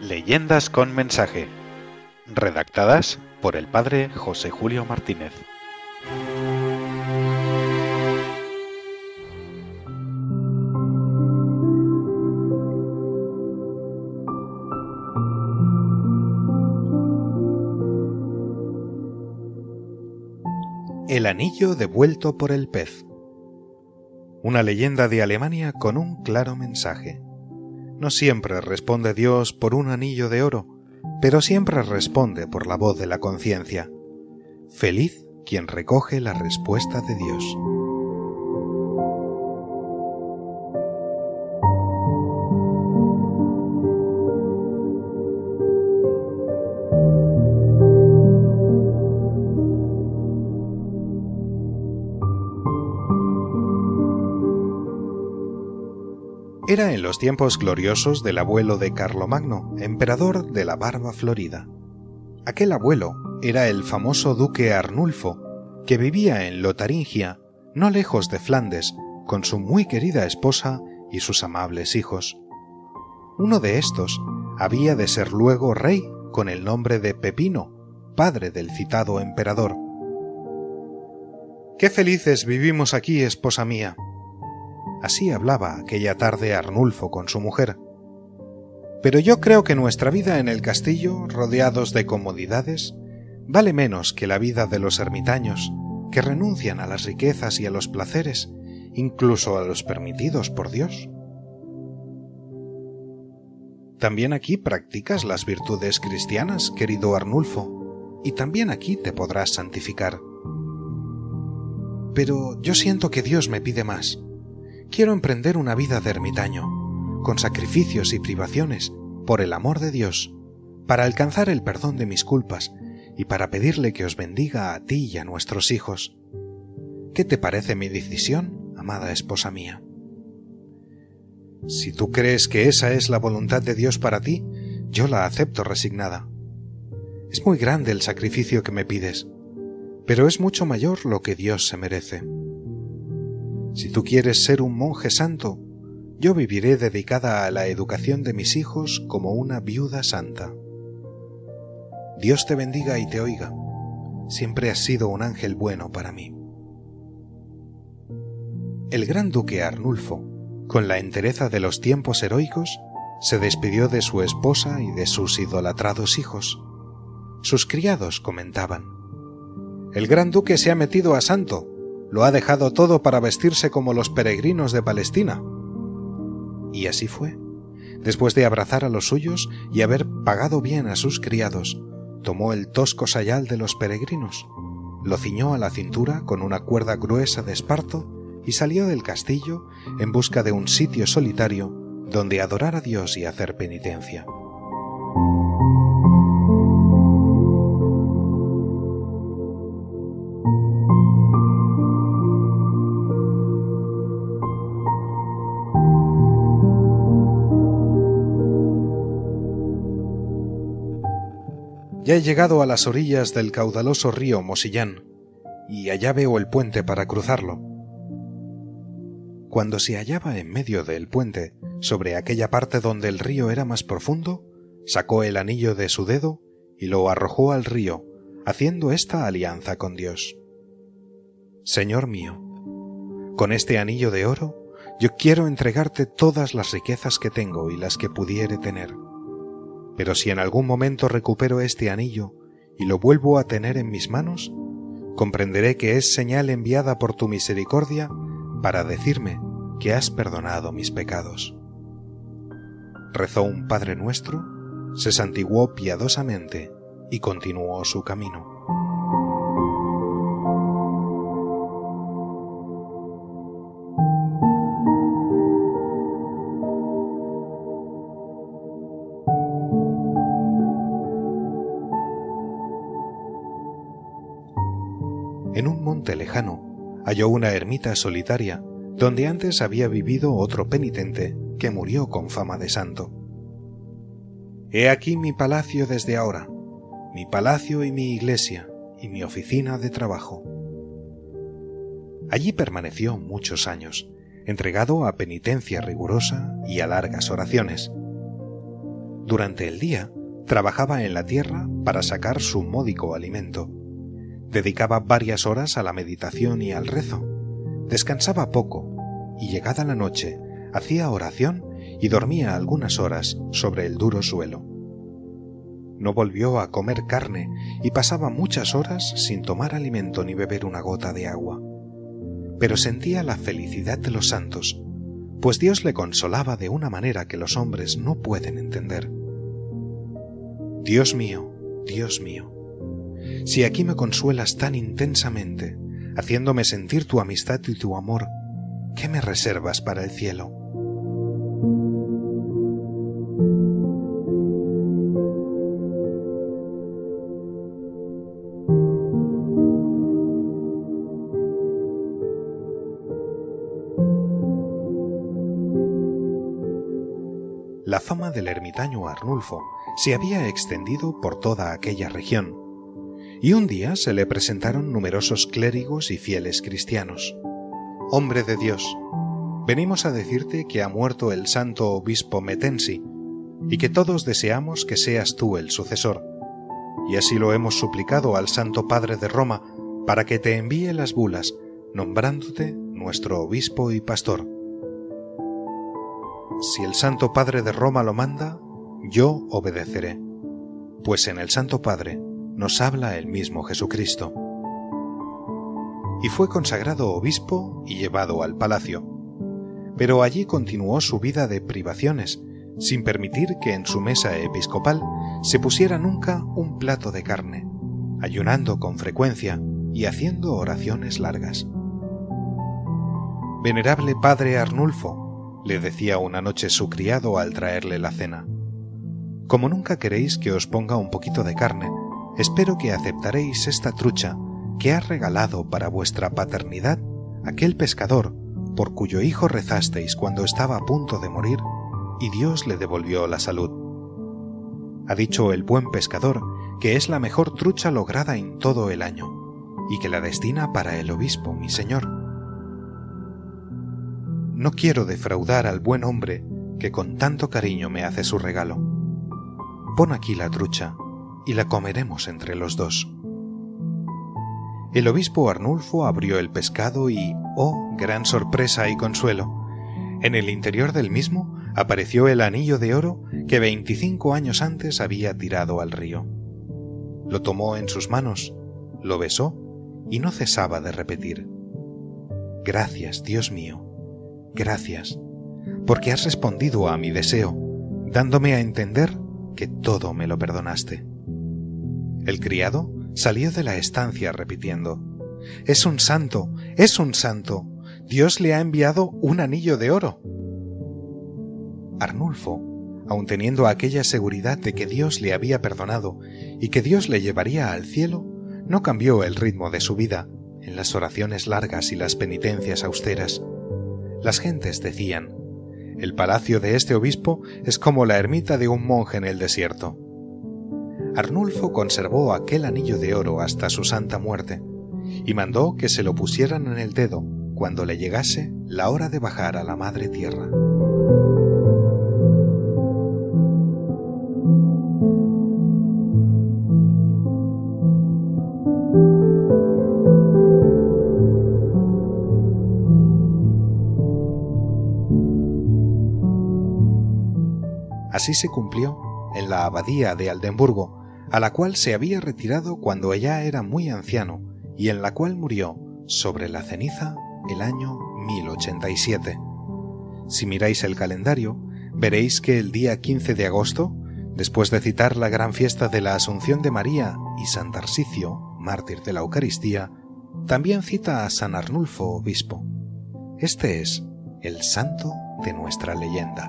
Leyendas con mensaje. Redactadas por el padre José Julio Martínez. El anillo devuelto por el pez. Una leyenda de Alemania con un claro mensaje. No siempre responde Dios por un anillo de oro, pero siempre responde por la voz de la conciencia. Feliz quien recoge la respuesta de Dios. Era en los tiempos gloriosos del abuelo de Carlomagno, emperador de la barba florida. Aquel abuelo era el famoso duque Arnulfo, que vivía en Lotaringia, no lejos de Flandes, con su muy querida esposa y sus amables hijos. Uno de estos había de ser luego rey con el nombre de Pepino, padre del citado emperador. Qué felices vivimos aquí, esposa mía, Así hablaba aquella tarde Arnulfo con su mujer. Pero yo creo que nuestra vida en el castillo, rodeados de comodidades, vale menos que la vida de los ermitaños, que renuncian a las riquezas y a los placeres, incluso a los permitidos por Dios. También aquí practicas las virtudes cristianas, querido Arnulfo, y también aquí te podrás santificar. Pero yo siento que Dios me pide más quiero emprender una vida de ermitaño, con sacrificios y privaciones, por el amor de Dios, para alcanzar el perdón de mis culpas y para pedirle que os bendiga a ti y a nuestros hijos. ¿Qué te parece mi decisión, amada esposa mía? Si tú crees que esa es la voluntad de Dios para ti, yo la acepto resignada. Es muy grande el sacrificio que me pides, pero es mucho mayor lo que Dios se merece. Si tú quieres ser un monje santo, yo viviré dedicada a la educación de mis hijos como una viuda santa. Dios te bendiga y te oiga. Siempre has sido un ángel bueno para mí. El gran duque Arnulfo, con la entereza de los tiempos heroicos, se despidió de su esposa y de sus idolatrados hijos. Sus criados comentaban El gran duque se ha metido a santo lo ha dejado todo para vestirse como los peregrinos de Palestina. Y así fue. Después de abrazar a los suyos y haber pagado bien a sus criados, tomó el tosco sayal de los peregrinos, lo ciñó a la cintura con una cuerda gruesa de esparto y salió del castillo en busca de un sitio solitario donde adorar a Dios y hacer penitencia. Ya he llegado a las orillas del caudaloso río Mosillán, y allá veo el puente para cruzarlo. Cuando se hallaba en medio del puente, sobre aquella parte donde el río era más profundo, sacó el anillo de su dedo y lo arrojó al río, haciendo esta alianza con Dios. Señor mío, con este anillo de oro, yo quiero entregarte todas las riquezas que tengo y las que pudiere tener pero si en algún momento recupero este anillo y lo vuelvo a tener en mis manos, comprenderé que es señal enviada por tu misericordia para decirme que has perdonado mis pecados. Rezó un Padre nuestro, se santiguó piadosamente y continuó su camino. Lejano halló una ermita solitaria donde antes había vivido otro penitente que murió con fama de santo. He aquí mi palacio desde ahora, mi palacio y mi iglesia y mi oficina de trabajo. Allí permaneció muchos años, entregado a penitencia rigurosa y a largas oraciones. Durante el día trabajaba en la tierra para sacar su módico alimento. Dedicaba varias horas a la meditación y al rezo. Descansaba poco y llegada la noche hacía oración y dormía algunas horas sobre el duro suelo. No volvió a comer carne y pasaba muchas horas sin tomar alimento ni beber una gota de agua. Pero sentía la felicidad de los santos, pues Dios le consolaba de una manera que los hombres no pueden entender. Dios mío, Dios mío, si aquí me consuelas tan intensamente, haciéndome sentir tu amistad y tu amor, ¿qué me reservas para el cielo? La fama del ermitaño Arnulfo se había extendido por toda aquella región, y un día se le presentaron numerosos clérigos y fieles cristianos. Hombre de Dios, venimos a decirte que ha muerto el santo obispo Metensi, y que todos deseamos que seas tú el sucesor, y así lo hemos suplicado al Santo Padre de Roma para que te envíe las bulas, nombrándote nuestro obispo y pastor. Si el Santo Padre de Roma lo manda, yo obedeceré, pues en el Santo Padre nos habla el mismo Jesucristo. Y fue consagrado obispo y llevado al palacio. Pero allí continuó su vida de privaciones, sin permitir que en su mesa episcopal se pusiera nunca un plato de carne, ayunando con frecuencia y haciendo oraciones largas. Venerable Padre Arnulfo, le decía una noche su criado al traerle la cena. Como nunca queréis que os ponga un poquito de carne, espero que aceptaréis esta trucha que ha regalado para vuestra paternidad aquel pescador por cuyo hijo rezasteis cuando estaba a punto de morir y Dios le devolvió la salud. Ha dicho el buen pescador que es la mejor trucha lograda en todo el año y que la destina para el obispo, mi señor no quiero defraudar al buen hombre que con tanto cariño me hace su regalo. Pon aquí la trucha y la comeremos entre los dos. El obispo Arnulfo abrió el pescado y, oh, gran sorpresa y consuelo, en el interior del mismo apareció el anillo de oro que veinticinco años antes había tirado al río. Lo tomó en sus manos, lo besó y no cesaba de repetir Gracias, Dios mío, gracias, porque has respondido a mi deseo, dándome a entender que todo me lo perdonaste. El criado salió de la estancia repitiendo, Es un santo, es un santo, Dios le ha enviado un anillo de oro. Arnulfo, aun teniendo aquella seguridad de que Dios le había perdonado y que Dios le llevaría al cielo, no cambió el ritmo de su vida en las oraciones largas y las penitencias austeras. Las gentes decían, el palacio de este obispo es como la ermita de un monje en el desierto. Arnulfo conservó aquel anillo de oro hasta su santa muerte, y mandó que se lo pusieran en el dedo cuando le llegase la hora de bajar a la madre tierra. Así se cumplió en la abadía de Aldenburgo, a la cual se había retirado cuando ella era muy anciano y en la cual murió sobre la ceniza el año 1087. Si miráis el calendario, veréis que el día 15 de agosto, después de citar la gran fiesta de la Asunción de María y San Tarsicio, mártir de la Eucaristía, también cita a San Arnulfo, obispo. Este es el santo de nuestra leyenda.